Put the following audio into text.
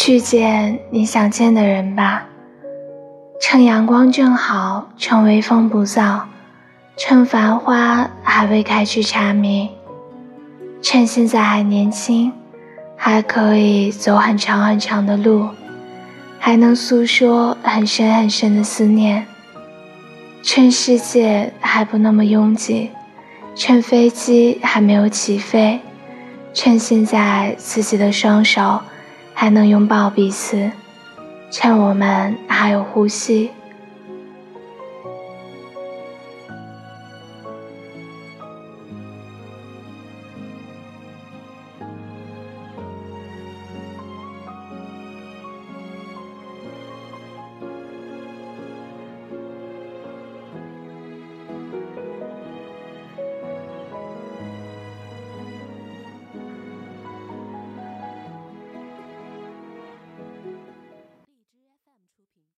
去见你想见的人吧。趁阳光正好，趁微风不燥，趁繁花还未开去查明，趁现在还年轻，还可以走很长很长的路，还能诉说很深很深的思念。趁世界还不那么拥挤，趁飞机还没有起飞，趁现在自己的双手还能拥抱彼此。趁我们还有呼吸，